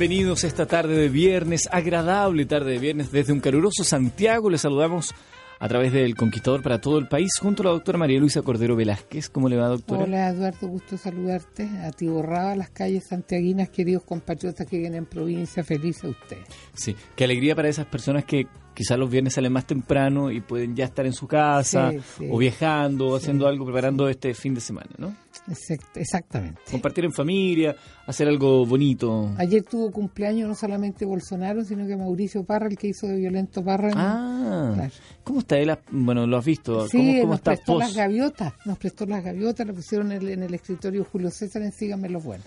bienvenidos esta tarde de viernes, agradable tarde de viernes desde un caluroso Santiago. Les saludamos a través del Conquistador para todo el país junto a la doctora María Luisa Cordero Velázquez. ¿Cómo le va, doctora? Hola, Eduardo, gusto saludarte. A las calles santiaguinas, queridos compatriotas que vienen en provincia, feliz a ustedes. Sí, qué alegría para esas personas que quizás los viernes salen más temprano y pueden ya estar en su casa Sí, sí. o viajando o Sí. haciendo algo, preparando este fin de semana, ¿no? Exact- exactamente. Compartir en familia, hacer algo bonito. Ayer tuvo cumpleaños no solamente Bolsonaro, sino que Mauricio Parra, el que hizo de Violento Parra. en- Ah, Claro. ¿cómo está él? Bueno, lo has visto. Sí, ¿Cómo, cómo nos está prestó post? las gaviotas, nos prestó las gaviotas, le pusieron en el, en el escritorio Julio César en Síganme los Buenos.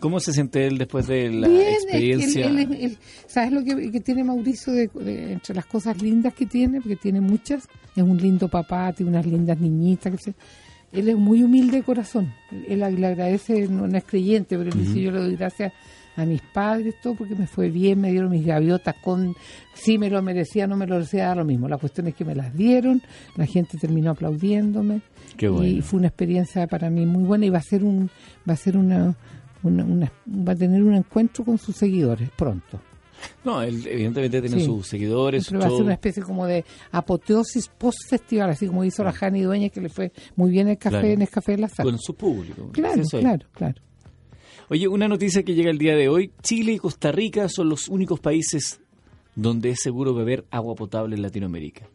¿Cómo se siente él después de la Bien, experiencia? él- él él- ¿Sabes lo que, que tiene Mauricio de, de- entre las cosas lindas que tiene? Porque tiene muchas. Es un lindo papá, tiene unas lindas niñitas. que se- él es muy humilde de corazón. Él, le agradece, no, no es creyente, pero él dice: Yo le doy gracias a mis padres, todo porque me fue bien, me dieron mis gaviotas con. Si me lo merecía, no me lo merecía, lo mismo. La cuestión es que me las dieron, la gente terminó aplaudiéndome. Qué bueno. Y fue una experiencia para mí muy buena y va a ser un va a ser una, una- una- va a tener un encuentro con sus seguidores pronto. No, él evidentemente tiene Sí. sus seguidores, su va a ser una especie como de apoteosis post festival, así como hizo la Jani Dueña que le fue muy bien el café Claro. en el café de la sala. con su público. claro, es. claro, claro. Oye, una noticia que llega el día de hoy. Chile y Costa Rica son los únicos países donde es seguro beber agua potable en Latinoamérica.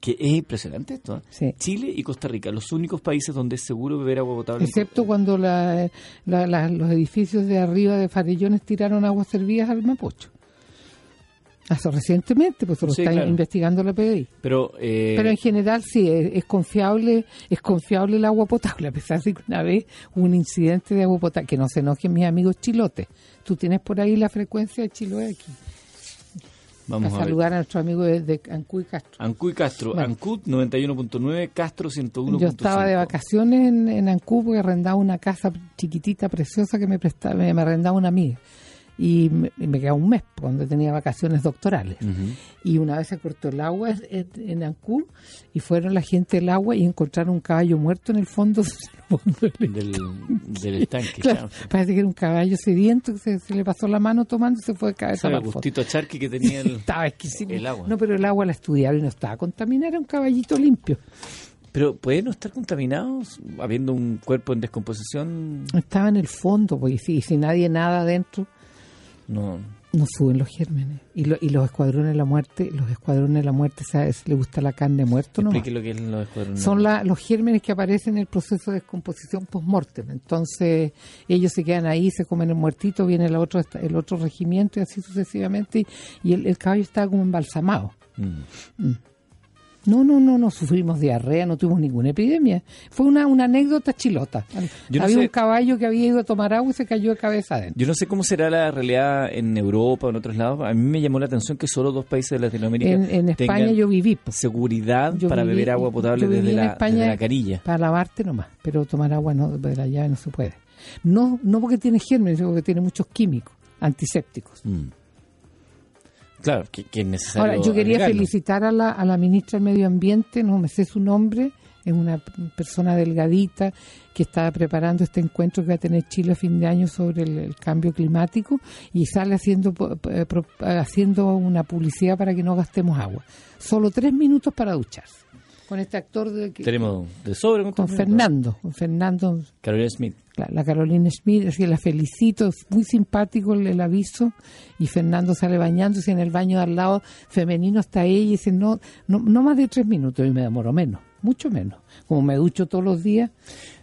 Que es impresionante esto. ¿eh? Sí. Chile y Costa Rica, los únicos países donde es seguro beber agua potable. Excepto cuando la- la- la- los edificios de arriba de Farellones tiraron aguas servidas al Mapocho. Hasta recientemente, pues lo Sí, está claro. investigando la PDI. Pero, eh, Pero en general sí, es, es confiable es confiable el agua potable, a pesar de que una vez hubo un incidente de agua potable, que no se enojen mis amigos chilotes. Tú tienes por ahí la frecuencia de Chiloé aquí. Vamos a saludar a nuestro amigo de, de Ancuy Castro. Ancú y Castro. Bueno. Ancud 91.9, Castro 101.5. Yo estaba de vacaciones en, en Ancú porque arrendaba una casa chiquitita, preciosa que me prestaba, me, me arrendaba una amiga. Y me, me quedaba un mes cuando tenía vacaciones doctorales. Ujú. y una vez se cortó el agua en, en Ancú y fueron la gente del agua y encontraron un caballo muerto en el fondo, del- del, del estanque. Claro, claro. parece que era un caballo sediento que se, se le pasó la mano tomando y se fue de cabeza el el fondo. gustito charqui que tenía el... Estaba exquisito. el agua. No, pero el agua la estudiaron y no estaba contaminada, era un caballito limpio. Pero ¿puede no estar contaminado habiendo un cuerpo en descomposición? Estaba en el fondo, porque si, si nadie nada adentro, No. no suben los gérmenes. Y, lo- y los escuadrones de la muerte, los escuadrones de la muerte, ¿sabes? ¿Le gusta la carne muerto no? Explique lo que es los escuadrones. son la- los gérmenes que aparecen en el proceso de descomposición post-mortem. Entonces, ellos se quedan ahí, se comen el muertito, viene el otro, el otro regimiento y así sucesivamente. Y el, el caballo estaba como embalsamado. Mm. No, no, no, no sufrimos diarrea, no tuvimos ninguna epidemia. Fue una, una anécdota chilota. Yo no Había sé- un caballo que había ido a tomar agua y se cayó de cabeza adentro. Yo no sé cómo será la realidad en Europa o en otros lados. A mí me llamó la atención que solo dos países de Latinoamérica En, en España yo viví. pues. seguridad Yo para viví- beber agua potable la, España desde la carilla. Para lavarte nomás, pero tomar agua no, de la llave no se puede. No, no porque tiene gérmenes, sino porque tiene muchos químicos antisépticos. Mm. Claro, que, que es necesario. Ahora, yo quería agregarlo. felicitar a la, a la ministra del Medio Ambiente, no me sé su nombre, es una persona delgadita que está preparando este encuentro que va a tener Chile a fin de año sobre el, el cambio climático y sale haciendo, eh, haciendo una publicidad para que no gastemos agua. Solo tres minutos para ducharse. Con este actor de, que- Tenemos de sobre con. Fernando, con Fernando Carolina Smith. la, la Carolina Schmidt, así la felicito, es muy simpático el, el aviso, y Fernando sale bañándose en el baño de al lado femenino está ella y dice, no, no, no más de tres minutos, y me demoro menos, mucho menos, como me ducho todos los días.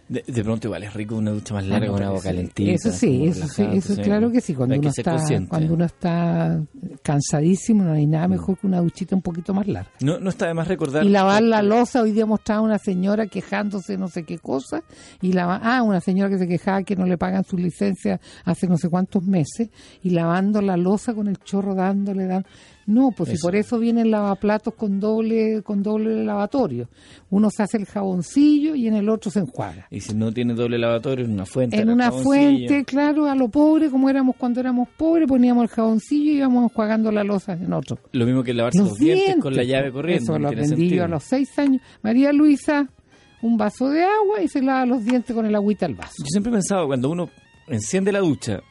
De, de pronto igual es rico una ducha más larga Ah, con pero agua calentita. Eso sí, eso sí, eso sí. claro que sí, cuando uno está, consciente. cuando uno está cansadísimo, no hay nada mejor que una duchita un poquito más larga. No, no está de más recordar. Y lavar la losa, hoy día mostraba una señora quejándose no sé qué cosa, y lava, ah, una señora que se quejaba que no le pagan su licencia hace no sé cuántos meses, y lavando la losa con el chorro dándole, dan No, pues si Eso. por eso vienen lavaplatos con doble, con doble lavatorio. Uno se hace el jaboncillo y en el otro se enjuaga. Y si no tiene doble lavatorio, en una fuente. En una fuente, claro, a lo pobre, como éramos cuando éramos pobres, poníamos el jaboncillo y íbamos enjuagando la losa en otro. Lo mismo que lavarse los, dientes, con la llave corriendo. Eso lo aprendí yo a los seis años. María Luisa, un vaso de agua y se lava los dientes con el agüita al vaso. Yo siempre he pensado, cuando uno enciende la ducha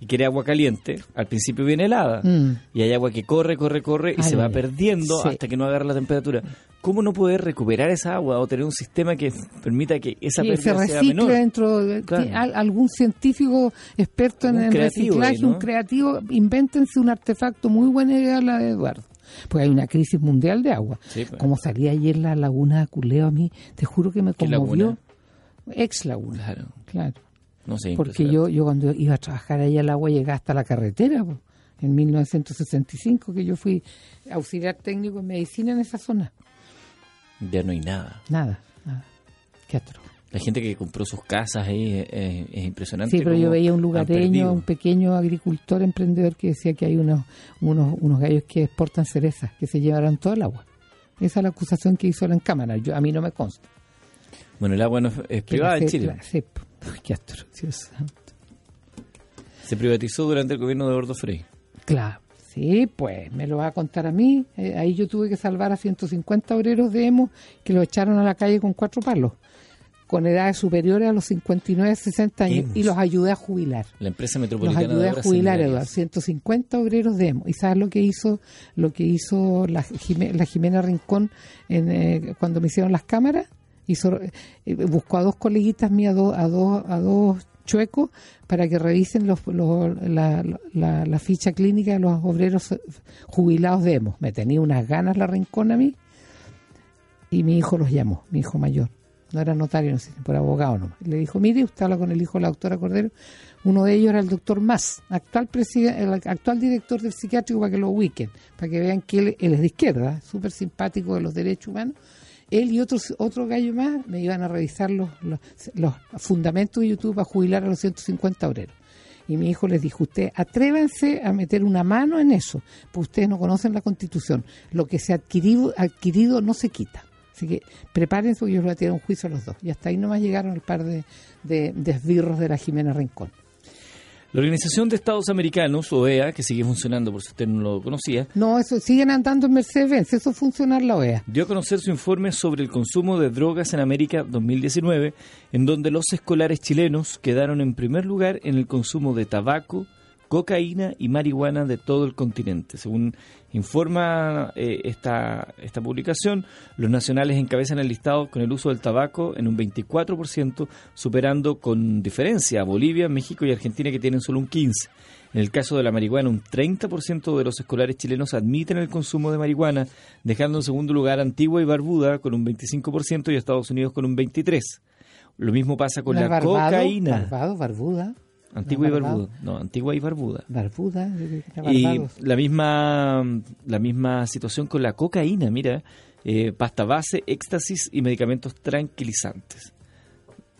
y quiere agua caliente, al principio viene helada. Mm. Y hay agua que corre, corre, corre y Ay, se va perdiendo Sí. hasta que no agarra la temperatura. ¿Cómo no poder recuperar esa agua o tener un sistema que permita que esa Y se sea menor? dentro de Claro. algún científico experto en Un el creativo ahí, reciclaje, ¿no? un creativo, invéntense un artefacto muy buena idea la de Eduardo. Porque hay una crisis mundial de agua. Sí, pues. Como salía ayer la laguna de Culeo a mí, te juro que me ¿Qué conmovió. laguna? Ex laguna, Claro, claro. No sé. Porque yo, yo cuando iba a trabajar allá el agua llegaba hasta la carretera, po, en 1965, que yo fui auxiliar técnico en medicina en esa zona. Ya no hay nada. Nada, nada. Qué atroz. La gente que compró sus casas ahí es, es- es impresionante. Sí, pero yo veía un lugareño, un pequeño agricultor emprendedor que decía que hay unos, unos, unos gallos que exportan cerezas, que se llevarán todo el agua. Esa es la acusación que hizo la en cámara. Yo, a mí no me consta. Bueno, el agua no es, privada en Chile. la- sí, qué Dios santo. Se privatizó durante el gobierno de Gordo Frey. Claro, sí, pues me lo va a contar a mí. Eh, ahí yo tuve que salvar a 150 obreros de EMO que lo echaron a la calle con cuatro palos, con edades superiores a los 59, 60 años, Emos. y los ayudé a jubilar. La empresa Los metropolitana ayudé de a jubilar. Eduardo, 150 obreros de EMO. ¿Y sabes lo que hizo lo que hizo la, Jime- la Jimena Rincón en, eh, cuando me hicieron las cámaras? Hizo, eh, buscó a dos coleguitas mías, a dos, a dos, chuecos, para que revisen los, los- la, la- ficha clínica de los obreros eh, jubilados de EMO. Me tenía unas ganas la Rincón a mí y mi hijo los llamó, mi hijo mayor. No era notario, no sé, por abogado nomás. Le dijo, mire, usted habla con el hijo de la doctora Cordero. Uno de ellos era el doctor Más, actual, el actual director del psiquiátrico, para que lo ubiquen, para que vean que él, él es de izquierda, súper simpático de los derechos humanos. Él y otros, otro gallo más me iban a revisar los, los, los fundamentos de YouTube para jubilar a los 150 obreros. Y mi hijo les dijo, usted atrévanse a meter una mano en eso, pues ustedes no conocen la constitución. Lo que se ha adquirido, adquirido no se quita. Así que prepárense porque yo les voy a tirar un juicio a los dos. Y hasta ahí nomás llegaron el par de, de, de la Jimena Rincón. La Organización de Estados Americanos, OEA, que sigue funcionando por si usted no lo conocía, No, eso siguen andando en Mercedes-Benz, eso es funcionar la OEA. dio a conocer su informe sobre el consumo de drogas en América 2019, en donde los escolares chilenos quedaron en primer lugar en el consumo de tabaco, cocaína y marihuana de todo el continente. Según informa eh, esta, esta publicación, los nacionales encabezan el listado con el uso del tabaco en un 24%, superando con diferencia a Bolivia, México y Argentina que tienen solo un 15%. En el caso de la marihuana, un 30% de los escolares chilenos admiten el consumo de marihuana, dejando en segundo lugar Antigua y Barbuda con un 25% y Estados Unidos con un 23%. Lo mismo pasa con ¿No la Barbado? cocaína. Barbado, Barbuda. Antigua y ¿No Barbado? Barbuda. No, Antigua y Barbuda. Barbuda, Y la misma, la misma situación con la cocaína, mira, eh, pasta base, éxtasis y medicamentos tranquilizantes.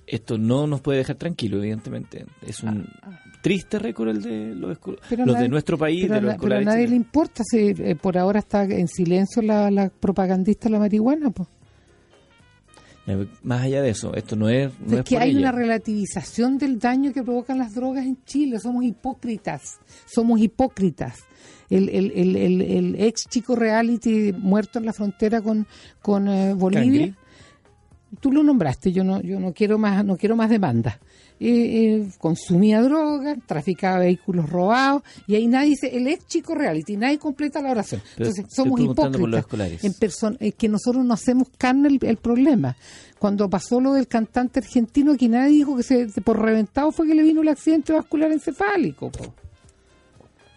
Esto no nos puede dejar tranquilos, evidentemente. Es un triste récord el de los, nadie- de nuestro país, pero, de los na- pero a nadie le importa si eh, por ahora está en silencio la, la propagandista de la marihuana. Pues. Eh, Más allá de eso, esto no es, no es es que por hay ella. una relativización del daño que provocan las drogas en Chile. Somos hipócritas. Somos hipócritas. El, el, el, el, el ex chico reality muerto en la frontera con, con eh, Bolivia. Cangri. tú lo nombraste, yo no, yo no quiero más, no quiero más demandas. Eh, eh, consumía drogas, traficaba vehículos robados, y ahí nadie dice, el ex chico reality, nadie completa la oración. Entonces, somos hipócritas. En persona, es que nosotros no hacemos carne el, problema. Cuando pasó lo del cantante argentino, aquí nadie dijo que se, por reventado fue que le vino el accidente vascular encefálico.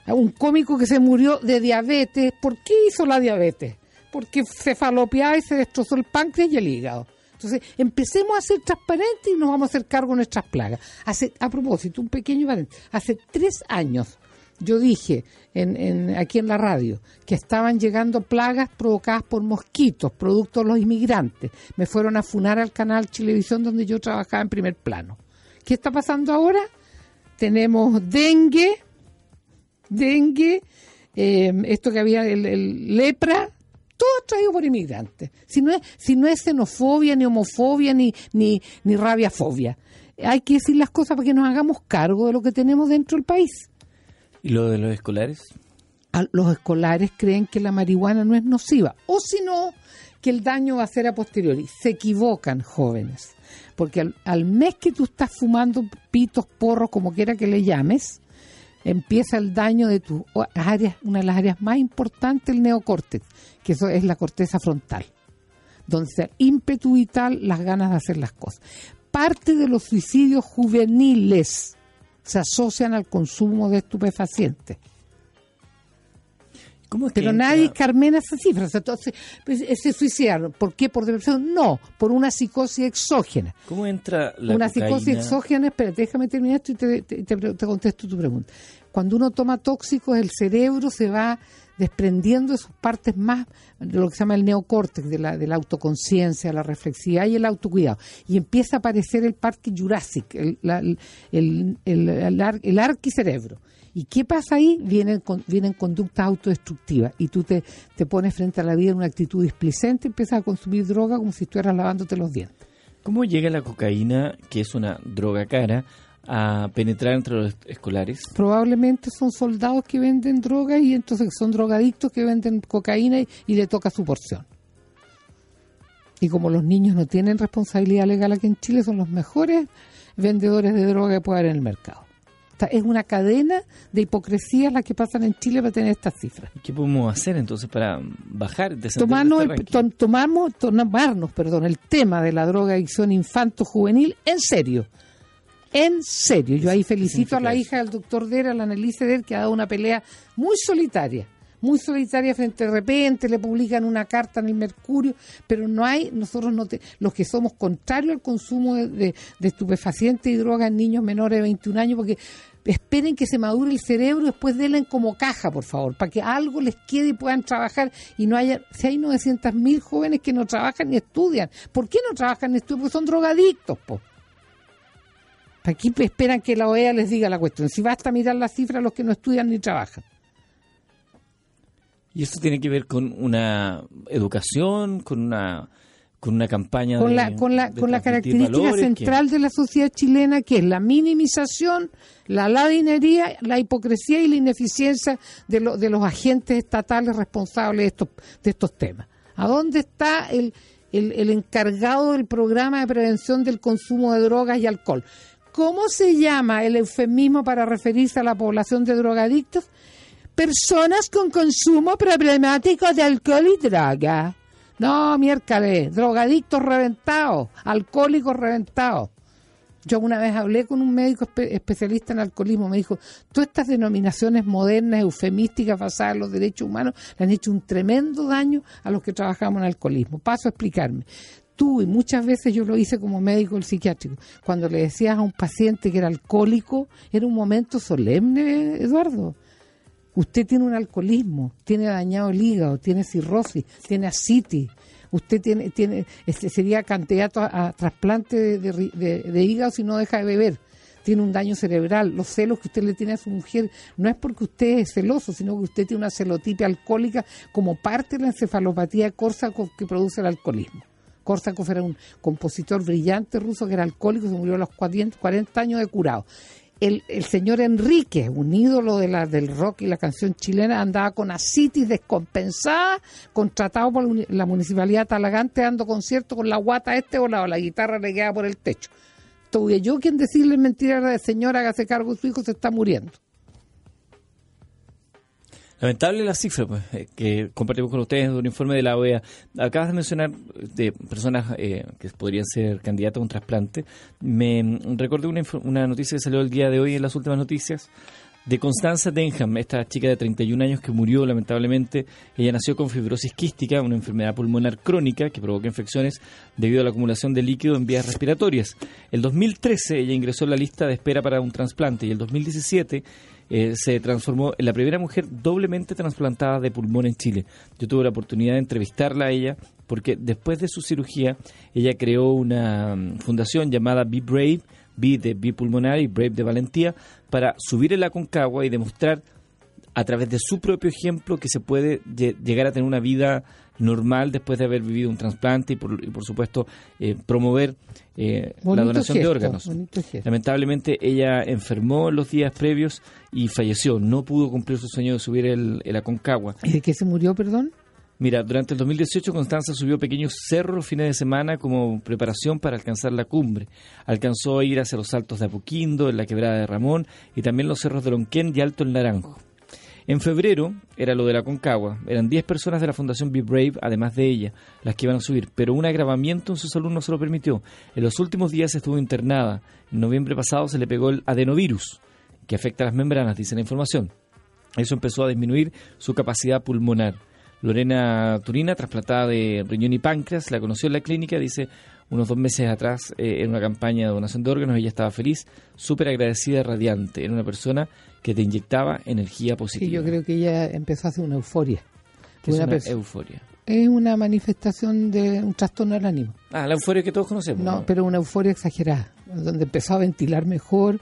Un cómico que se murió de diabetes, ¿por qué hizo la diabetes? Porque se falopeaba y se destrozó el páncreas y el hígado entonces, empecemos a ser transparentes y nos vamos a hacer cargo de nuestras plagas. Hace, a propósito, un pequeño paréntesis. Hace tres años yo dije en, aquí en la radio que estaban llegando plagas provocadas por mosquitos, producto de los inmigrantes. Me fueron a funar al canal Televisión donde yo trabajaba en primer plano. ¿Qué está pasando ahora? Tenemos dengue, dengue, eh, esto que había, el lepra, todo traído por inmigrantes. Si no es, si no es xenofobia, ni homofobia, ni, ni, ni rabiafobia. Hay que decir las cosas para que nos hagamos cargo de lo que tenemos dentro del país. ¿Y lo de los escolares? los escolares creen que la marihuana no es nociva. O si no, que el daño va a ser a posteriori. Se equivocan, jóvenes. Porque al, al mes que tú estás fumando pitos, porros, como quiera que le llames, empieza el daño de tus áreas, una de las áreas más importantes, el neocórtex, que eso es la corteza frontal, donde se ímpetu vital, las ganas de hacer las cosas. Parte de los suicidios juveniles se asocian al consumo de estupefacientes. Pero nadie carmena esas cifras. Entonces, pues, se suicidaron. ¿Por qué? ¿Por depresión? No, por una psicosis exógena. ¿Cómo entra la Una psicosis exógena, espera, déjame terminar esto y te, contesto tu pregunta. Cuando uno toma tóxicos, el cerebro se va desprendiendo de sus partes más, de lo que se llama el neocórtex, de la, de la autoconciencia, la reflexividad y el autocuidado. Y empieza a aparecer el parque Jurassic, el, el, el, el arquicerebro ¿Y qué pasa ahí? Vienen, vienen conductas autodestructivas y tú te, te pones frente a la vida en una actitud displicente, empiezas a consumir droga como si estuvieras lavándote los dientes. ¿Cómo llega la cocaína, que es una droga cara, a penetrar entre los escolares? Probablemente son soldados que venden droga y entonces son drogadictos que venden cocaína y, y le toca su porción. Y como los niños no tienen responsabilidad legal aquí en Chile, son los mejores vendedores de droga que puede haber en el mercado es una cadena de hipocresía la que pasan en Chile para tener estas cifras. ¿Qué podemos hacer entonces para bajar, tomarnos, el, tomamos, tomarnos perdón, el tema de la droga adicción infanto-juvenil en serio. En serio. Yo ahí felicito a la hija del doctor Dera, la Annelise Der, que ha dado una pelea muy solitaria muy solitaria frente de repente, le publican una carta en el Mercurio, pero no hay, nosotros no los que somos contrarios al consumo de, estupefacientes y drogas en niños menores de 21 años, porque esperen que se madure el cerebro, después denle como caja, por favor, para que algo les quede y puedan trabajar y no haya, si hay 900 mil jóvenes que no trabajan ni estudian, ¿por qué no trabajan ni estudian? Porque son drogadictos, po. Aquí esperan que la OEA les diga la cuestión. Si basta mirar las cifras, los que no estudian ni trabajan. Y esto tiene que ver con una educación, con una con una campaña con la con la con la característica central de la sociedad chilena que es la minimización, la ladinería, la hipocresía y la ineficiencia de, de los agentes estatales responsables de estos de estos temas. ¿A dónde está el, el, el encargado del programa de prevención del consumo de drogas y alcohol? ¿Cómo se llama el eufemismo para referirse a la población de drogadictos? personas con consumo problemático de alcohol y droga. No, miércoles, drogadictos reventados, alcohólicos reventados. Yo una vez hablé con un médico especialista en alcoholismo, me dijo, todas estas denominaciones modernas, eufemísticas, basadas en los derechos humanos, le han hecho un tremendo daño a los que trabajamos en alcoholismo. Paso a explicarme. Tú, y muchas veces yo lo hice como médico del psiquiátrico, cuando le decías a un paciente que era alcohólico, era un momento solemne, Eduardo Usted tiene un alcoholismo, tiene dañado el hígado, tiene cirrosis, tiene asitis. Usted tiene, tiene este, sería candidato a, trasplante de, hígado si no deja de beber tiene un daño cerebral, los celos que usted le tiene a su mujer, no es porque usted es celoso, sino que usted tiene una celotipia alcohólica como parte de la encefalopatía de Korsakoff que produce el alcoholismo. Korsakoff era un compositor brillante ruso que era alcohólico, se murió a los 40 años de curado el, señor Enrique, un ídolo de la, del rock y la canción chilena, andaba con asitis descompensada, contratado por la municipalidad de Talagante, dando conciertos con la guata este o la, la guitarra le queda por el techo. Tuve yo quien decirle mentira a la señora, hágase cargo, su hijo se está muriendo. Lamentable la cifra pues, eh, que compartimos con ustedes de un informe de la OEA. Acabas de mencionar de personas eh, que podrían ser candidatas a un trasplante. Me recordé una, una noticia que salió el día de hoy en las últimas noticias de Constanza Denham, esta chica de 31 años que murió lamentablemente. Ella nació con fibrosis quística, una enfermedad pulmonar crónica que provoca infecciones debido a la acumulación de líquido en vías respiratorias. El 2013 ella ingresó en la lista de espera para un trasplante y el 2017 eh, se transformó en la primera mujer doblemente trasplantada de pulmón en Chile. Yo tuve la oportunidad de entrevistarla a ella porque después de su cirugía ella creó una mm, fundación llamada Be Brave, Be de Bipulmonar y Brave de Valentía, para subir en la concagua y demostrar a través de su propio ejemplo que se puede llegar a tener una vida normal después de haber vivido un trasplante y por, por supuesto eh, promover eh, la donación de órganos. Lamentablemente ella enfermó los días previos y falleció. No pudo cumplir su sueño de subir el, el Aconcagua. ¿Y de qué se murió, perdón? Mira, durante el 2018 Constanza subió pequeños cerros los fines de semana como preparación para alcanzar la cumbre. Alcanzó a ir hacia los saltos de Apoquindo, en la quebrada de Ramón y también los cerros de Lonquén y Alto el Naranjo. En febrero era lo de la Concagua. Eran 10 personas de la Fundación Be Brave, además de ella, las que iban a subir. Pero un agravamiento en su salud no se lo permitió. En los últimos días estuvo internada. En noviembre pasado se le pegó el adenovirus, que afecta las membranas, dice la información. Eso empezó a disminuir su capacidad pulmonar. Lorena Turina, trasplantada de riñón y páncreas, la conoció en la clínica, dice, unos dos meses atrás eh, en una campaña de donación de órganos, ella estaba feliz, súper agradecida, radiante. Era una persona que te inyectaba energía positiva. Sí, yo creo que ella empezó a hacer una euforia. es una, euforia? Es una manifestación de un trastorno del ánimo. Ah, la euforia que todos conocemos. No, pero una euforia exagerada, donde empezó a ventilar mejor,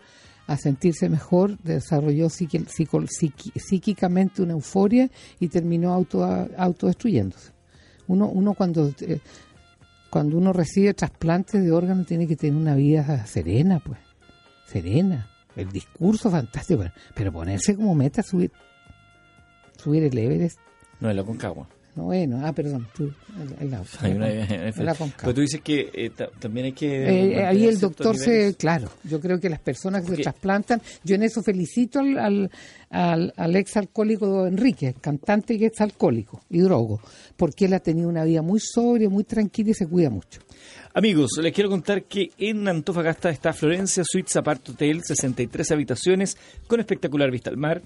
a sentirse mejor, desarrolló psíquicamente una euforia y terminó auto, autodestruyéndose. Uno, uno cuando, eh, cuando uno recibe trasplantes de órganos tiene que tener una vida serena, pues, serena. El discurso fantástico, pero ponerse como meta subir subir el Everest. No, es la Bueno, ah, perdón, tú, el, la, Pero tú dices que eh, también hay que... Eh, ahí el doctor se... Claro, yo creo que las personas que se trasplantan, yo en eso felicito al, al, al, ex alcohólico Enrique, cantante que es alcohólico y drogo, porque él ha tenido una vida muy sobria, muy tranquila y se cuida mucho. Amigos, les quiero contar que en Antofagasta está Florencia Suites Apart Hotel, 63 habitaciones con espectacular vista al mar,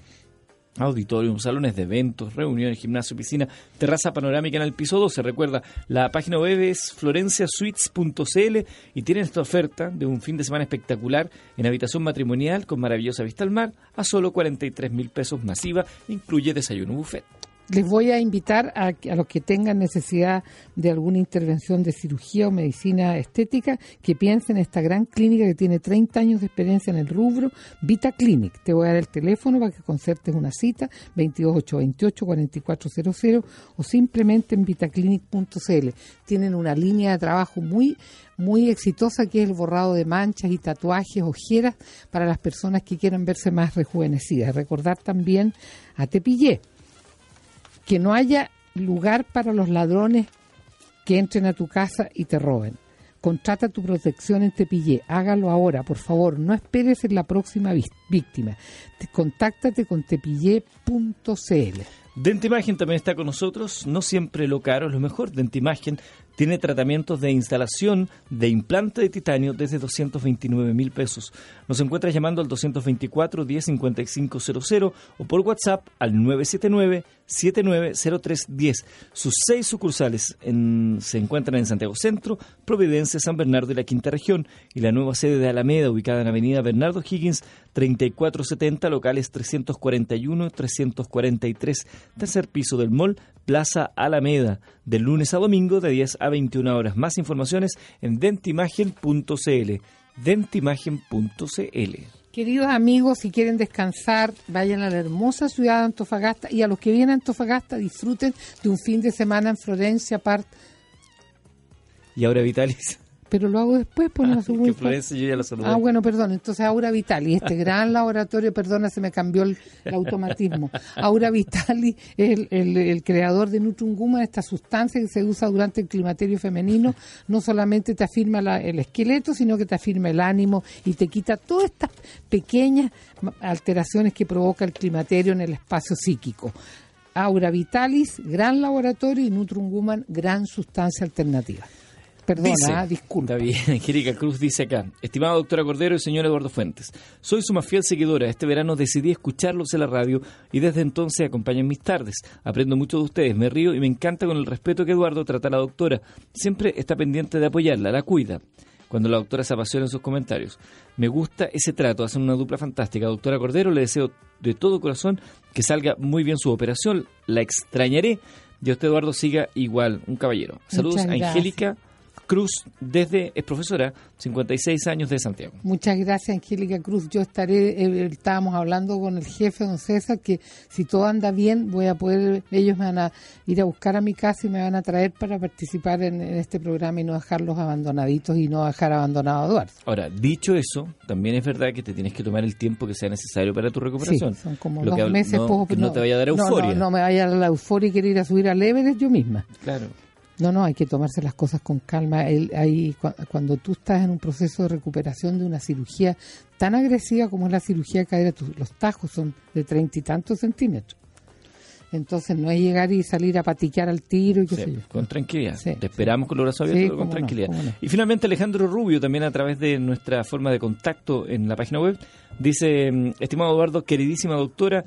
auditorium, salones de eventos, reuniones, gimnasio, piscina, terraza panorámica en el piso 12. Recuerda, la página web es florenciasuites.cl y tienen esta oferta de un fin de semana espectacular en habitación matrimonial con maravillosa vista al mar a solo 43 mil pesos masiva, incluye desayuno buffet les voy a invitar a, a, los que tengan necesidad de alguna intervención de cirugía o medicina estética que piensen en esta gran clínica que tiene 30 años de experiencia en el rubro, Vita Clinic. Te voy a dar el teléfono para que concertes una cita, 22828-4400 o simplemente en vitaclinic.cl. Tienen una línea de trabajo muy muy exitosa que es el borrado de manchas y tatuajes, ojeras para las personas que quieran verse más rejuvenecidas. Recordar también a Tepillé que no haya lugar para los ladrones que entren a tu casa y te roben. Contrata tu protección en Tepillé. Hágalo ahora, por favor. No esperes en la próxima víctima. Contáctate con tepillé.cl. Dentimagen también está con nosotros. No siempre lo caro lo mejor. Dentimagen tiene tratamientos de instalación de implante de titanio desde 229 mil pesos. Nos encuentras llamando al 224 105500 o por WhatsApp al 979 790310. Sus seis sucursales se encuentran en Santiago Centro, Providencia, San Bernardo y la Quinta Región y la nueva sede de Alameda ubicada en Avenida Bernardo Higgins 3470, locales 341 343, tercer piso del mall Plaza Alameda, de lunes a domingo de 10 a 21 horas. Más informaciones en dentimagen.cl. Dentimagen.cl. Queridos amigos, si quieren descansar, vayan a la hermosa ciudad de Antofagasta y a los que vienen a Antofagasta disfruten de un fin de semana en Florencia, Part. Y ahora Vitalis pero lo hago después, pues no que Florencia yo ya la saludé. Ah, bueno, perdón, entonces Aura Vitali, este gran laboratorio, perdona, se me cambió el, automatismo. Aura Vitali es el, el, creador de Nutrunguma, esta sustancia que se usa durante el climaterio femenino, no solamente te afirma el esqueleto, sino que te afirma el ánimo y te quita todas estas pequeñas alteraciones que provoca el climaterio en el espacio psíquico. Aura Vitalis, gran laboratorio y Nutrunguman, gran sustancia alternativa. Perdona, disculpa. Está bien, Angélica Cruz dice acá, estimada doctora Cordero y señor Eduardo Fuentes, soy su más fiel seguidora. Este verano decidí escucharlos en la radio y desde entonces acompañan mis tardes. Aprendo mucho de ustedes, me río y me encanta con el respeto que Eduardo trata a la doctora. Siempre está pendiente de apoyarla, la cuida. Cuando la doctora se apasiona en sus comentarios. Me gusta ese trato, hacen una dupla fantástica. Doctora Cordero, le deseo de todo corazón que salga muy bien su operación. La extrañaré. Y usted, Eduardo, siga igual, un caballero. Saludos a Angélica. Cruz desde, es profesora, 56 años de Santiago. Muchas gracias, Angélica Cruz. Yo estaré, eh, estábamos hablando con el jefe, don César, que si todo anda bien, voy a poder, ellos me van a ir a buscar a mi casa y me van a traer para participar en, este programa y no dejarlos abandonaditos y no dejar abandonado a Eduardo. Ahora, dicho eso, también es verdad que te tienes que tomar el tiempo que sea necesario para tu recuperación. son como dos meses. No, que no, te vaya a dar euforia. No, no, me vaya a dar la euforia y querer ir a subir al Everest yo misma. Claro. No, no, hay que tomarse las cosas con calma. El, hay, cuando tú estás en un proceso de recuperación de una cirugía tan agresiva como es la cirugía de cadera, los tajos son de treinta y tantos centímetros. Entonces no es llegar y salir a patiquear al tiro y qué sé yo. Con tranquilidad. Te esperamos con los brazos abiertos, con tranquilidad. y finalmente Alejandro Rubio, también a través de nuestra forma de contacto en la página web, dice, mm, estimado Eduardo, queridísima doctora,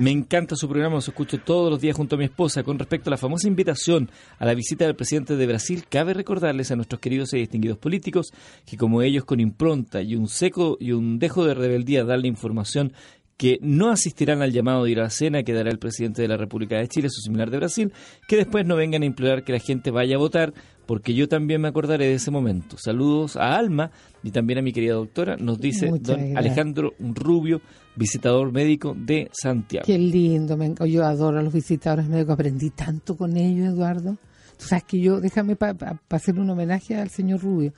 me encanta su programa, lo escucho todos los días junto a mi esposa. Con respecto a la famosa invitación a la visita del presidente de Brasil, cabe recordarles a nuestros queridos y distinguidos políticos que como ellos con impronta y un seco y un dejo de rebeldía darle información que no asistirán al llamado de ir a la cena que dará el presidente de la República de Chile, su similar de Brasil, que después no vengan a implorar que la gente vaya a votar, porque yo también me acordaré de ese momento. Saludos a Alma y también a mi querida doctora, nos dice don Alejandro Rubio, visitador médico de Santiago. Qué lindo, yo adoro a los visitadores médicos, aprendí tanto con ellos, Eduardo. Tú sabes que yo, déjame para hacer un homenaje al señor Rubio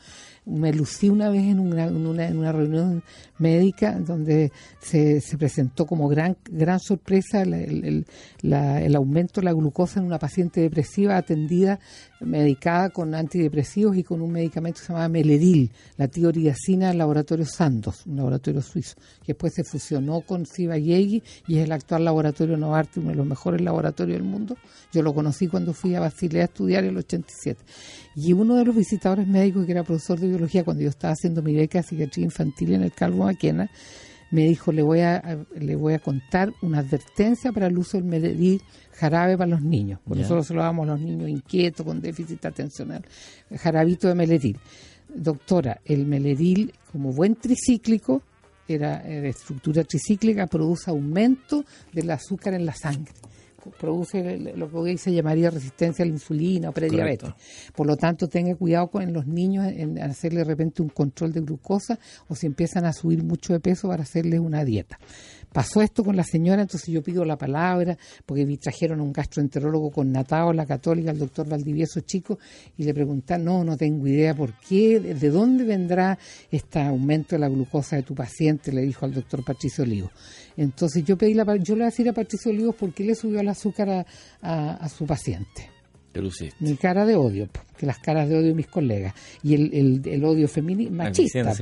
me lucí una vez en una, en una, reunión médica donde se, se, presentó como gran, gran sorpresa el, el, el, aumento de la glucosa en una paciente depresiva atendida, medicada con antidepresivos y con un medicamento que se llamaba Meledil, la tioridacina del laboratorio Sandoz, un laboratorio suizo, que después se fusionó con Ciba-Yegi y es el actual laboratorio Novartis, uno de los mejores laboratorios del mundo. Yo lo conocí cuando fui a Basilea a estudiar en el 87. Y uno de los visitadores médicos, que era profesor de biología, cuando yo estaba haciendo mi beca de psiquiatría infantil en el Calvo Maquena, me dijo, le voy a, le voy a contar una advertencia para el uso del meledil jarabe para los niños. Por nosotros se lo damos a los niños inquietos, con déficit atencional. Jarabito de meledil. Doctora, el meledil, como buen tricíclico, era eh, de estructura tricíclica, produce aumento del azúcar en la sangre produce lo que hoy se llamaría resistencia a la insulina o prediabetes. Por lo tanto, tenga cuidado con los niños en hacerle de repente un control de glucosa o si empiezan a subir mucho de peso para hacerles una dieta pasó esto con la señora, entonces yo pido la palabra, porque trajeron a un gastroenterólogo con Natao, la católica, el doctor Valdivieso Chico, y le pregunté, no, no tengo idea por qué, de dónde vendrá este aumento de la glucosa de tu paciente, le dijo al doctor Patricio Olivo. Entonces yo pedí la yo le voy a decir a Patricio Olivo por qué le subió el azúcar a su paciente. Mi cara de odio, que las caras de odio de mis colegas. Y el, el, odio feminista, machista.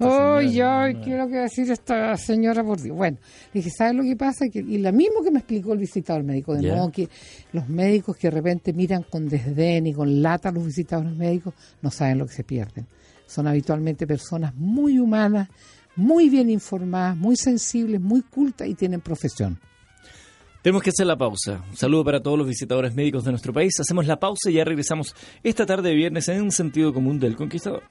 Oh, ay, quiero que decir esta señora por Dios. Bueno, dije, ¿sabes lo que pasa? Que, y lo mismo que me explicó el visitador médico, de modo que los médicos que de repente miran con desdén y con lata a los visitadores médicos, no saben lo que se pierden. Son habitualmente personas muy humanas, muy bien informadas, muy sensibles, muy cultas y tienen profesión. Tenemos que hacer la pausa. Un saludo para todos los visitadores médicos de nuestro país. Hacemos la pausa y ya regresamos esta tarde de viernes en un sentido común del conquistador.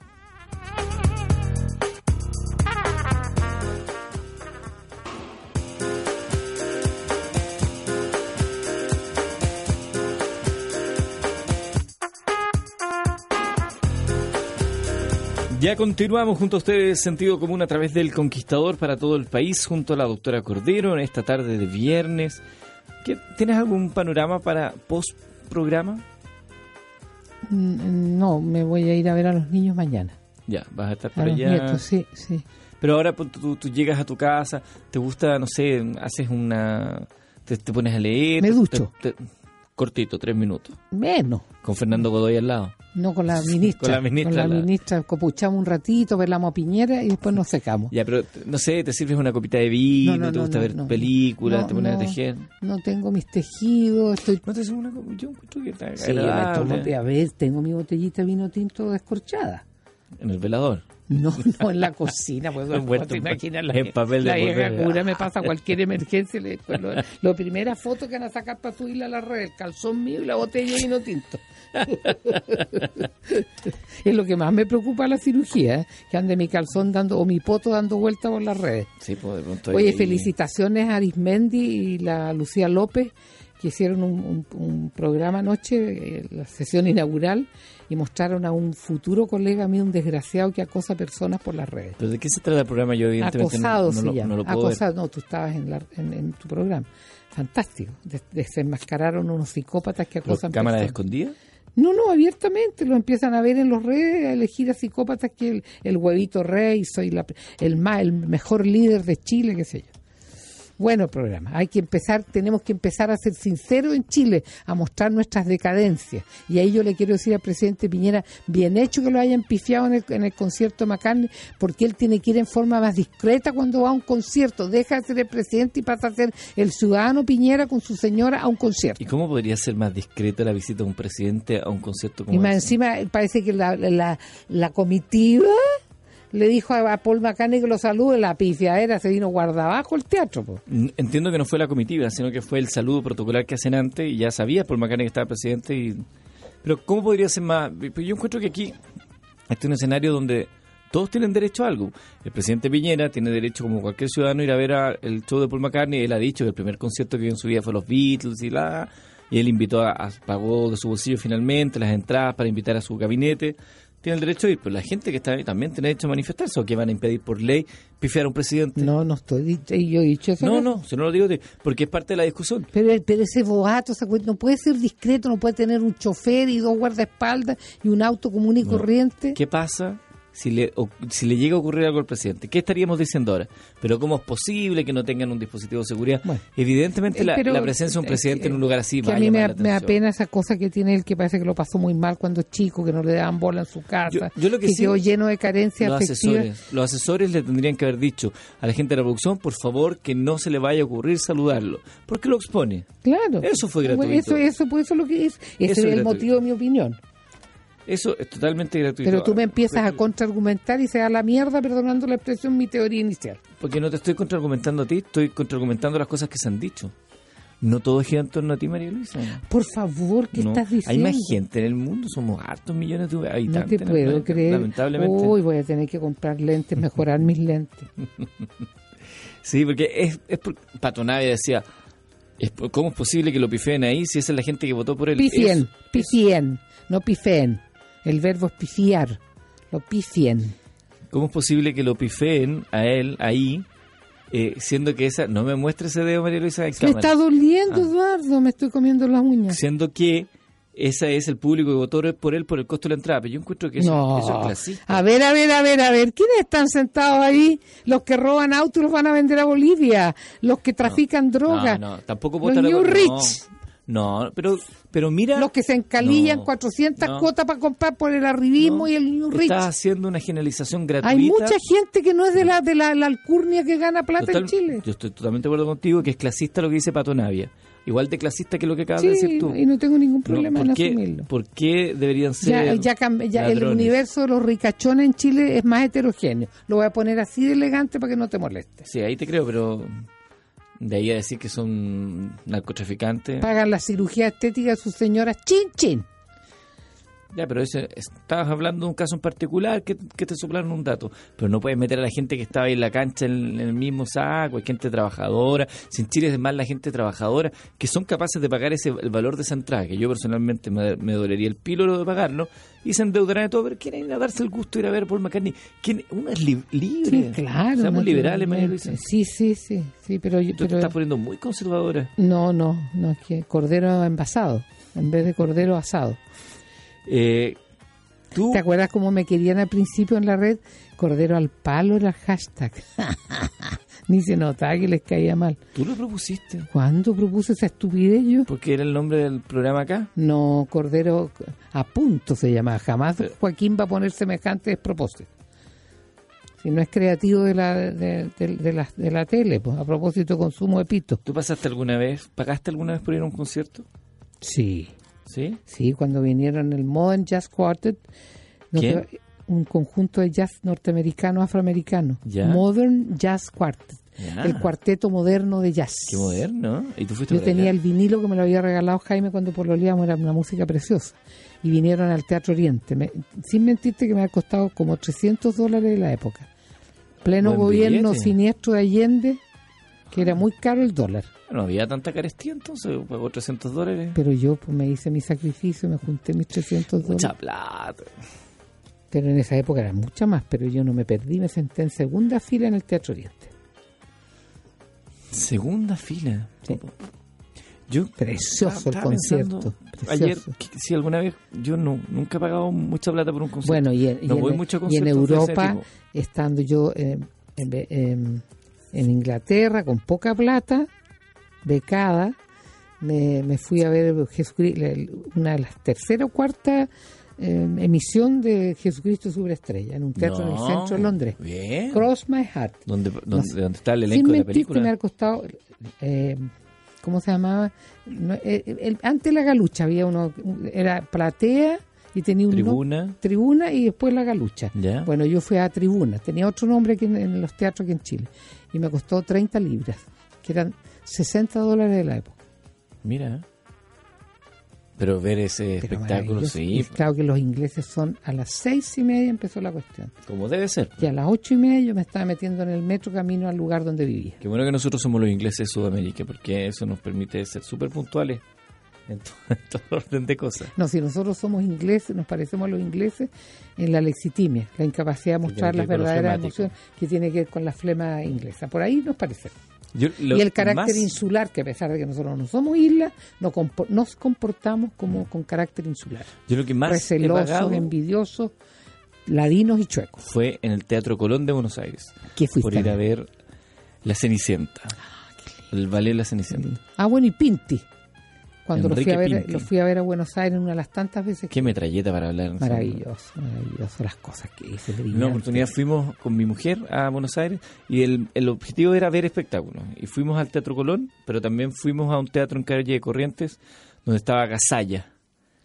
Ya continuamos junto a ustedes, sentido común a través del Conquistador para todo el país, junto a la doctora Cordero en esta tarde de viernes. ¿Tienes algún panorama para post programa? Mm, No, me voy a ir a ver a los niños mañana. Ya, vas a estar A por los allá. nietos, sí, sí. Pero ahora pues, tú, tú llegas a tu casa, te gusta, no sé, haces una... Te, te pones a leer. Me te- ducho. te- cortito, tres minutos. Menos. Con Fernando Godoy al lado. No con la ministra. Con la ministra Con la lado. ministra copuchamos un ratito, velamos a Piñera y después nos secamos. Ya, pero no sé, te sirves una copita de vino, No, no, te no, gusta no, ver no. películas, No, te pones no. a tejer. No tengo mis tejidos, estoy... No te sirves una copa. Yo encuentro que está Sí, agradable. tomo- a ver, tengo mi botellita de vino tinto descorchada. En el velador. No, no en la cocina, pues Envuelto ¿te imaginas la, en papel de la vieja cura me pasa cualquier emergencia le después lo, lo primera foto que van a sacar para subirla a la red, el calzón mío y la botella de vino tinto. es lo que más me preocupa la cirugía, que ande mi calzón dando o mi poto dando vuelta por las redes. Sí, pues de pronto Oye, ahí- felicitaciones a Arismendi y la Lucía López, que hicieron un, un- un programa anoche, eh, la sesión inaugural, y mostraron a un futuro colega mío, un desgraciado que acosa personas por las redes. ¿Pero de qué se trata el programa? Yo evidentemente no- Acosado no, se lo, llama. no lo puedo ver. Acosado, no, tú estabas en, la- en- en tu programa. Fantástico. Des- desenmascararon unos psicópatas que ¿Pero acosan ¿Cámara personas. escondida? No, no, abiertamente lo empiezan a ver en los redes, a elegir a psicópatas que el, el huevito rey, soy la, el, el mejor líder de Chile, qué sé yo. Bueno programa, hay que empezar, tenemos que empezar a ser sinceros en Chile, a mostrar nuestras decadencias. Y ahí yo le quiero decir al presidente Piñera, bien hecho que lo hayan pifiado en el, en el concierto de McCartney, porque él tiene que ir en forma más discreta cuando va a un concierto, deja de ser el presidente y pasa a ser el ciudadano Piñera con su señora a un concierto. ¿Y cómo podría ser más discreta la visita de un presidente a un concierto como Y más ese? encima parece que la, la, la comitiva le dijo a, Paul McCartney que lo salude, la pifiadera se vino guardabajo el teatro. Entiendo que no fue la comitiva, sino que fue el saludo protocolar que hacen antes y ya sabía por McCartney que estaba presidente. Y... Pero ¿cómo podría ser más? Pues Yo encuentro que aquí este es un escenario donde todos tienen derecho a algo. El presidente Piñera tiene derecho, como cualquier ciudadano, ir a ver el show de Paul McCartney. Él ha dicho que el primer concierto que vio en su vida fue los Beatles y la... Y él invitó a, a- pagó de su bolsillo finalmente las entradas para invitar a su gabinete. Tiene el derecho a ir, pero la gente que está ahí también tiene derecho a manifestarse o que van a impedir por ley pifiar a un presidente. No, no estoy y yo he dicho eso. No, no, si no lo digo, porque es parte de la discusión. Pero, pero ese boato cuento, no puede ser discreto, no puede tener un chofer y dos guardaespaldas y un auto común y No. corriente. ¿Qué pasa si le, o- si le llega a ocurrir algo al presidente? ¿Qué estaríamos diciendo ahora? ¿Pero cómo es posible que no tengan un dispositivo de seguridad? Bueno. Evidentemente Eh, la, presencia de un eh, presidente eh, en un lugar así que va a a mí me la me da atención. pena esa cosa que tiene él que parece que lo pasó muy mal cuando es chico, que no le daban bola en su casa, Yo- yo lo que sí- quedó lleno de carencias Los afectivas. asesores, los asesores le tendrían que haber dicho a la gente de la producción, por favor, que no se le vaya a ocurrir saludarlo. porque lo expone? Claro. Eso fue Bueno, gratuito. Eso, eso, pues eso es lo que es. Ese Eso es es el gratuito. motivo de mi opinión. Eso es totalmente gratuito. Pero tú me empiezas a contraargumentar y se da la mierda, perdonando la expresión, mi teoría inicial. Porque no te estoy contraargumentando a ti, estoy contraargumentando las cosas que se han dicho. No todo gira en torno a ti, María Luisa. Por favor, ¿qué No, estás Hay diciendo? más gente en el mundo, somos hartos millones de No habitantes. te en el puedo planeta, creer. Lamentablemente. Uy, voy a tener que comprar lentes, mejorar mis lentes. Sí, porque es, es por, decía, es por- ¿cómo es posible que lo pifeen ahí si esa es la gente que votó por él? Pifien, pifien, no pifeen. El verbo es pifiar. Lo pifien. ¿Cómo es posible que lo pifeen a él ahí, eh, siendo que esa... No me muestre ese dedo, María Luisa, en Me cámara. está doliendo, Ah. Eduardo, me estoy comiendo las uñas. Siendo que ese es el público que votó por él por el costo de la entrada. Pero yo encuentro que eso, no. eso es clasista. A ver, a ver, a ver, a ver. ¿Quiénes están sentados ahí? Los que roban autos los van a vender a Bolivia. Los que trafican droga. No, no, tampoco Los votar New no, Rich. No, pero, pero mira... Los que se encalillan No, 400 no. cuotas para comprar por el arribismo no, y el New Rich. Estás haciendo una generalización gratuita. Hay mucha gente que no es de la de la, la alcurnia que gana plata Total- en Chile. Yo estoy totalmente de acuerdo contigo que es clasista lo que dice Pato Navia. Igual de clasista que lo que acabas de Sí, decir tú. y no tengo ningún No, problema ¿por en qué, asumirlo. ¿Por qué deberían ser Ya, ya, ya el universo de los ricachones en Chile es más heterogéneo. Lo voy a poner así de elegante para que no te moleste. Sí, ahí te creo, pero de ahí a decir que son narcotraficantes. Pagan la cirugía estética de sus señoras chin chin. Ya, pero ese, estabas hablando de un caso en particular que, que te soplaron un dato. Pero no puedes meter a la gente que estaba ahí en la cancha en, en el mismo saco, hay gente trabajadora. Si en Chile es más la gente trabajadora que son capaces de pagar ese el valor de esa entrada, que yo personalmente me, me dolería el píloro de pagarlo, y se endeudarán de todo, pero quieren ir a darse el gusto de ir a ver a Paul McCartney. ¿Quién, uno es li- libre. Sí, claro. Seamos liberales, María. Luisa. Sí, sí, sí. sí pero, yo- Tú te pero estás poniendo muy conservadora. no, no, no es que cordero envasado en vez de cordero asado. Eh, ¿Tú? ¿Te acuerdas cómo me querían al principio en la red? Cordero al palo era el hashtag. Ni se notaba que les caía mal. ¿Tú lo propusiste? ¿Cuándo propuse esa estupidez yo? Porque era el nombre del programa acá. No, Cordero a punto se llama. Jamás Joaquín va a poner semejante despropósito. Si no es creativo de la, de, de la, de la tele, pues a propósito de consumo de pito. ¿Tú pasaste alguna vez, pagaste alguna vez por ir a un concierto? Sí. ¿Sí? Sí, cuando vinieron el Modern Jazz Quartet, no ¿Quién? te- un conjunto de jazz norteamericano afroamericano. Ya. Modern Jazz Quartet. Ya. El cuarteto moderno de jazz. Qué moderno. ¿Y tú fuiste Yo tenía el vinilo que me lo había regalado Jaime cuando pololeamos, era una música preciosa. Y vinieron al Teatro Oriente. Me- sin mentirte que me ha costado como 300 dólares de la época. Pleno Buen gobierno billete. siniestro de Allende, que era muy caro el dólar. No había tanta carestía entonces, pagó 300 dólares. Pero yo pues, me hice mi sacrificio, me junté mis 300 dólares. Mucha plata. Pero en esa época era mucha más, pero yo no me perdí, me senté en segunda fila en el Teatro Oriente. Segunda fila. Sí. Yo Precioso el concierto. Ayer, precioso. si alguna vez, yo no, nunca he pagado mucha plata por un concierto. Bueno, y en, y No en- voy mucho a y en de ese Europa, estando yo eh, en, en- en Inglaterra con poca plata, becada, me, me fui a ver una de las tercera o cuarta eh, emisión de Jesucristo Superestrella en un teatro en el No, centro de Londres. Bien. Cross My Heart. ¿Dónde, dónde, está el Sin elenco de la película? me ha costado. eh, ¿Cómo se llamaba? No, eh, el- antes la galucha había uno, era platea y tenía un Tribuna. tribuna y después la galucha. Bueno, yo fui a tribuna, tenía otro nombre aquí en, en los teatros aquí en Chile y me costó 30 libras, que eran 60 dólares de la época. Mira. Pero ver ese Pero espectáculo, sí, Y claro que los ingleses son a las seis y media empezó la cuestión. como debe ser. Y a las ocho y media yo me estaba metiendo en el metro camino al lugar donde vivía. Qué bueno que nosotros somos los ingleses de Sudamérica, porque eso nos permite ser súper puntuales en, to- en todo orden de cosas. No, si nosotros somos ingleses, nos parecemos a los ingleses en la lexitimia, la incapacidad de mostrar las verdaderas emociones que tiene que ver con la flema inglesa. Por ahí nos parecemos. Yo, y el carácter más- insular, que a pesar de que nosotros no somos isla, no compo- nos comportamos como con carácter insular. Yo lo que más Recelosos, pagado envidiosos, ladinos y chuecos. fue en el Teatro Colón de Buenos Aires, ¿Qué fuiste por ir a ver? La Cenicienta. El ballet La Cenicienta. Ah, bueno, y Pinti. Cuando lo fui, a ver, lo fui a ver a Buenos Aires una de las tantas veces que... Qué metralleta para hablar. Maravilloso, maravilloso las cosas que dice. En una oportunidad fuimos con mi mujer a Buenos Aires y el, el objetivo era ver espectáculos. Y fuimos al Teatro Colón, pero también fuimos a un teatro en calle de Corrientes donde estaba Gasalla,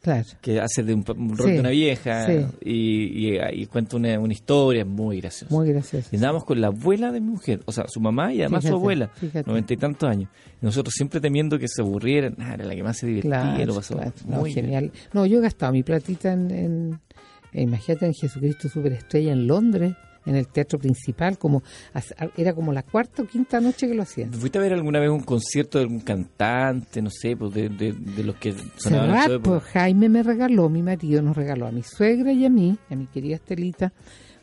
Claro. que hace de un, un rol Sí, de una vieja sí. y, y- y cuenta una, una historia muy graciosa. Muy gracioso. Y andábamos con la abuela de mi mujer, o sea, su mamá y además Fíjate, su abuela, noventa y tantos años. Y nosotros siempre temiendo que se aburrieran, ah, era la que más se divertía, Claro, lo pasó claro. No, muy bien. genial. No, yo he gastado mi platita en, en- imagínate en Jesucristo Superestrella en Londres, en el teatro principal, como era como la cuarta o quinta noche que lo hacían. ¿Fuiste a ver alguna vez un concierto de algún cantante, no sé, pues de, de, de los que sonaban pues Jaime me regaló, mi marido nos regaló a mi suegra y a mí, a mi querida Estelita,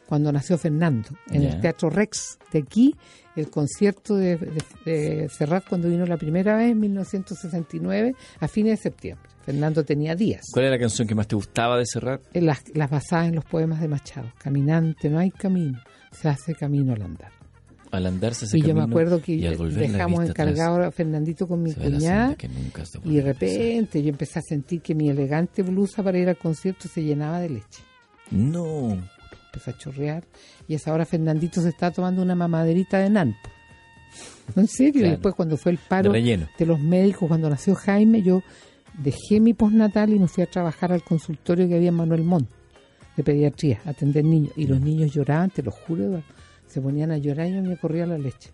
cuando nació Fernando, en el Teatro Rex de aquí, el concierto de, de, de Serrat cuando vino la primera vez en 1969, a fines de septiembre. Fernando tenía días. ¿Cuál era la canción que más te gustaba de Serrat? Eh, las, las basadas en los poemas de Machado. Caminante, no hay camino, se hace camino al andar. Al andarse ese y yo me camino acuerdo que y dejamos atrás, encargado a Fernandito con mi se cuñada y de repente yo empecé a sentir que mi elegante blusa para ir al concierto se llenaba de leche. No. Empezó a chorrear y a esa hora Fernandito se estaba tomando una mamaderita de Nanpo. En serio, Claro. y después cuando fue el paro de los médicos, cuando nació Jaime, yo dejé mi postnatal y me fui a trabajar al consultorio que había en Manuel Montt, de pediatría, atender niños. Y los niños lloraban, te lo juro, Eduardo. se ponían a llorar y yo me corría la leche.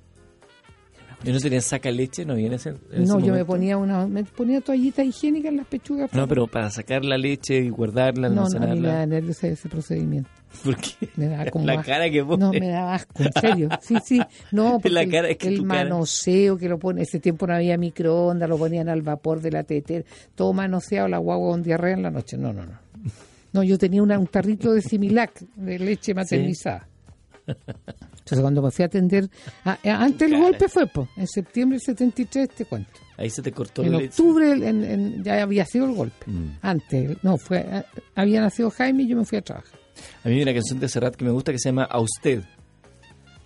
¿Y no tenían saca leche? ¿No viene ese, en ese No, yo me ponía una me ponía toallitas higiénicas en las pechugas. No, pero para sacar la leche y guardarla, no, no, a mí me almacenarla. da nervios ese procedimiento. ¿Por qué? Me como la asco. cara que pone. No, me da asco, en serio. Sí, sí. No, porque La el- cara, es que el, cara- manoseo que lo pone, ese tiempo no había microondas, lo ponían al vapor de la tetera, todo manoseado, la guagua con diarrea en la noche. No, no, no. No, yo tenía una- un tarrito de Similac, de leche maternizada. Entonces cuando me fui a atender, antes del golpe fue, pues, en septiembre del 73 te cuento. Ahí se te cortó En la leche. octubre en- en- ya había sido el golpe. Mm. Antes, no, fue había nacido Jaime y yo me fui a trabajar. A mí hay una canción de Serrat que me gusta que se llama A Usted.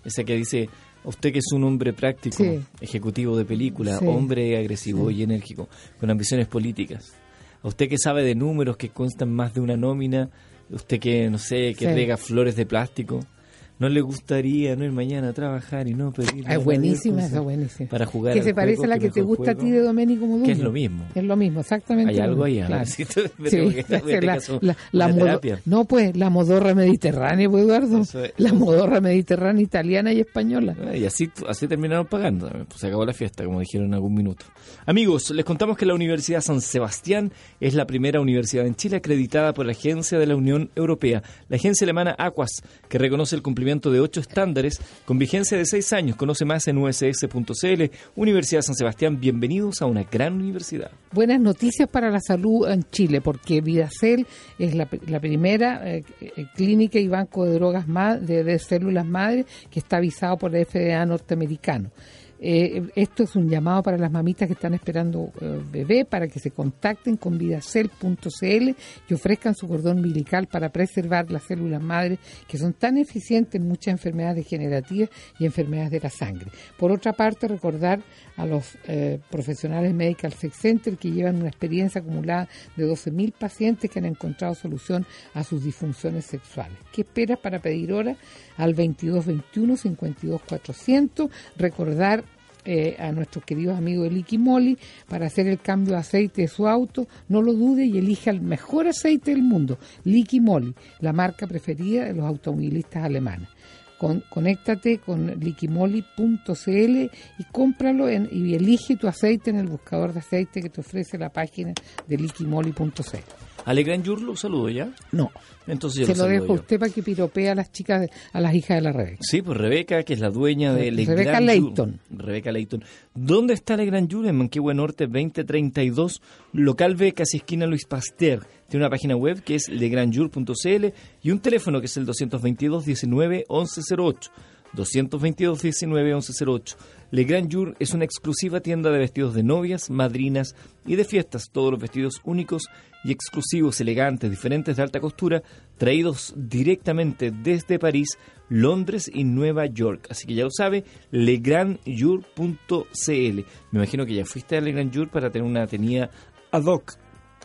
Esa que dice, a usted que es un hombre práctico, Sí. ejecutivo de película, Sí. hombre agresivo Sí. y enérgico, con ambiciones políticas. A usted que sabe de números que constan más de una nómina, usted que, no sé, que rega flores de plástico. ¿No le gustaría no ir mañana a trabajar y no pedir Ah, es buenísima, esa buenísima. para jugar Que se parece juego a la que te gusta a ti de Domenico Modugno. Que es lo mismo. Es lo mismo, exactamente. Hay algo ahí, claro. Sí, la, la- modo- no, pues la modorra mediterránea, pues Eduardo. Es. La modorra mediterránea italiana y española. Ah, Y así, así terminaron pagando. Pues se acabó la fiesta, como dijeron en algún minuto. Amigos, les contamos que la Universidad San Sebastián es la primera universidad en Chile acreditada por la Agencia de la Unión Europea, la agencia alemana Aquas, que reconoce el cumplimiento de ocho estándares con vigencia de seis años. Conoce más en uss.cl. Universidad San Sebastián, bienvenidos a una gran universidad. Buenas noticias para la salud en Chile, porque Vidacel es la, primera eh, eh, clínica y banco de drogas de, de células madre que está avisado por el FDA norteamericano. Eh, esto es un llamado para las mamitas que están esperando eh, bebé para que se contacten con vidacel.cl y ofrezcan su cordón umbilical para preservar las células madres que son tan eficientes en muchas enfermedades degenerativas y enfermedades de la sangre. Por otra parte, recordar a los eh, profesionales Medical Sex Center que llevan una experiencia acumulada de 12.000 pacientes que han encontrado solución a sus disfunciones sexuales. ¿Qué esperas para pedir hora al 2221 52 400? Recordar eh, a nuestros queridos amigos de Liqui Moly para hacer el cambio de aceite de su auto. No lo dude y elija el mejor aceite del mundo, Liqui Moly, la marca preferida de los automovilistas alemanes. Con, conéctate con liquimoli.cl y cómpralo en- y elige tu aceite en el buscador de aceite que te ofrece la página de liquimoli.cl. Alegran Yurlo, un saludo ya. No, Entonces yo se lo lo dejo a usted para que piropee a las chicas, a las hijas de la Rebeca. Sí, pues Rebeca, que es la dueña de Rebeca Legrand Leighton. Jur. Rebeca Leighton. ¿Dónde está Legrand Jur? En Manquehue Norte 2032, local B, casi esquina Luis Pasteur. Tiene una página web que es legrandjur.cl y un teléfono que es el 222 19 1108. 222 19 1108. Legrand Jour es una exclusiva tienda de vestidos de novias, madrinas y de fiestas. Todos los vestidos únicos y exclusivos, elegantes, diferentes de alta costura, traídos directamente desde París, Londres y Nueva York. Así que ya lo sabe, legrandjour.cl. Me imagino que ya fuiste a Legrand Jour para tener una tenida ad hoc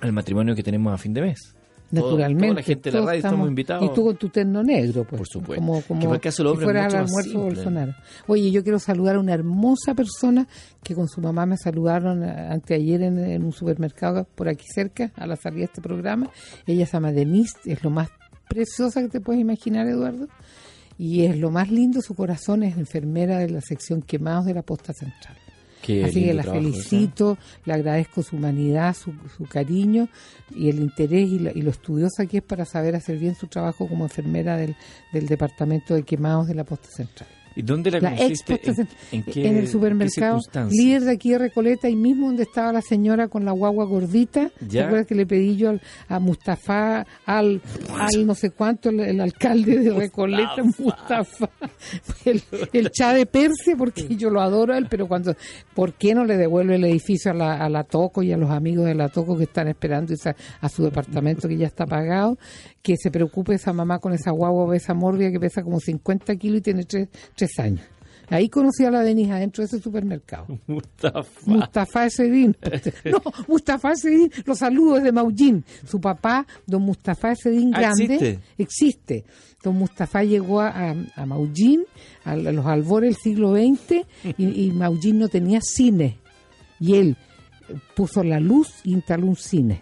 al matrimonio que tenemos a fin de mes. Naturalmente. toda la gente de la radio estamos invitados. Y tú con tu terno negro, pues. Por supuesto. Como, como Que por el caso del si fuera al almuerzo simple. Bolsonaro. Oye, yo quiero saludar a una hermosa persona que con su mamá me saludaron eh, anteayer en, en un supermercado por aquí cerca, a la salida de este programa. Ella se llama Denise, es lo más preciosa que te puedes imaginar, Eduardo. Y es lo más lindo, su corazón es enfermera de la sección quemados de la posta central. Qué Así que la trabajo, ¿sí? felicito, le agradezco su humanidad, su, su cariño y el interés y, la- y lo estudiosa que es para saber hacer bien su trabajo como enfermera del, del departamento de quemados de la posta central. ¿Y dónde la, La conociste? ¿En, central, en qué, en el supermercado, líder de aquí de Recoleta, y mismo donde estaba la señora con la guagua gordita. ¿Te Ya. acuerdas que le pedí yo al, a Mustafa, al, al no sé cuánto, el, el alcalde de Recoleta, Mustafa, el, el Chá de Persia, porque yo lo adoro a él, pero cuando, ¿por qué no le devuelve el edificio a la, a la Toco y a los amigos de la Toco que están esperando a su departamento que ya está pagado? Que se preocupe esa mamá con esa guagua obesa mórbida que pesa como 50 kilos y tiene tres, tres años. Ahí conocí a la Denise adentro de ese supermercado. Mustafa. Mustafa Esedín. No, Mustafa Esedín, los saludos de Maullín. Su papá, don Mustafa Esedín Ah, Grande, existe. existe. Don Mustafa llegó a, a, a Maullín, a, los albores del siglo XX, y, y Maullín no tenía cine. Y él puso la luz y instaló un cine.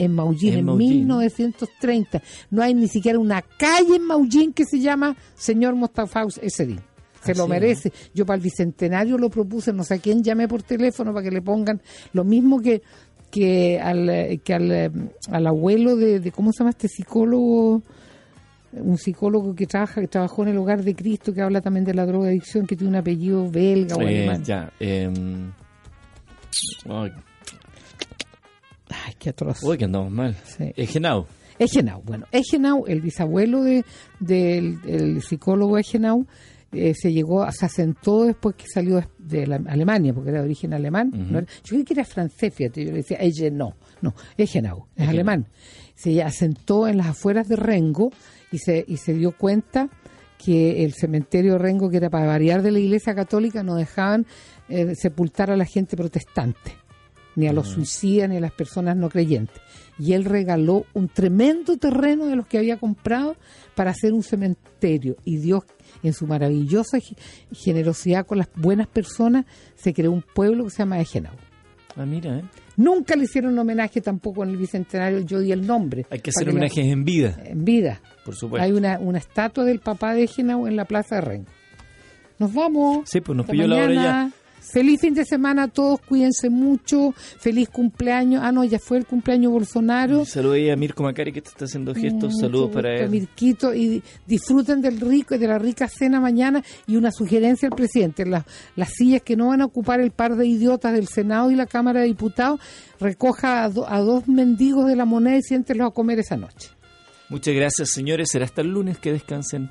En Maullín, En en, Maullín. 1930. No hay ni siquiera una calle en Maullín que se llama Señor Mustafa Esedín. Se lo merece. Yo para el bicentenario lo propuse, no sé a quién llamé por teléfono para que le pongan lo mismo que que al eh, que al, eh, al abuelo de, de cómo se llama este psicólogo un psicólogo que trabaja que trabajó en el hogar de Cristo que habla también de la drogadicción que tiene un apellido belga o Eh, alemán. ya. Ay, qué atroz. uy, que andamos mal. Sí. Eh, Genau. Egenau. Bueno, Egenau, el bisabuelo de, del, del psicólogo Egenau, eh, se llegó, se asentó después que salió de la, Alemania, porque era de origen alemán. yo creí que era francés, fíjate, yo le decía Egenau. No, Egenau, es alemán. Se asentó en las afueras de Rengo y se, y se dio cuenta que el cementerio de Rengo, que era para variar de la iglesia católica, no dejaban eh, sepultar a la gente protestante, ni a los suicidas, ni a las personas no creyentes. Y él regaló un tremendo terreno de los que había comprado para hacer un cementerio. Y Dios, en su maravillosa generosidad con las buenas personas, se creó un pueblo que se llama Egenau. Ah, mira, ¿eh? Nunca le hicieron homenaje tampoco en el Bicentenario, yo di el nombre. Hay que hacer homenajes en vida. En vida. Por supuesto. Hay una, una estatua del papá de Egenau en la Plaza de Rengo. Nos vamos. Sí, pues nos pilló la hora ya. Feliz fin de semana a todos, cuídense mucho, feliz cumpleaños. Ah, no, ya fue el cumpleaños Bolsonaro. Saludos a Mirko Macari que te está haciendo gestos, saludos para él. Mirquito, y disfruten del rico y de la rica cena mañana. Y una sugerencia al presidente, las, las sillas que no van a ocupar el par de idiotas del Senado y la Cámara de Diputados, recoja a, a dos mendigos de la moneda y siéntelos a comer esa noche. Muchas gracias, señores. Será hasta el lunes. Que descansen.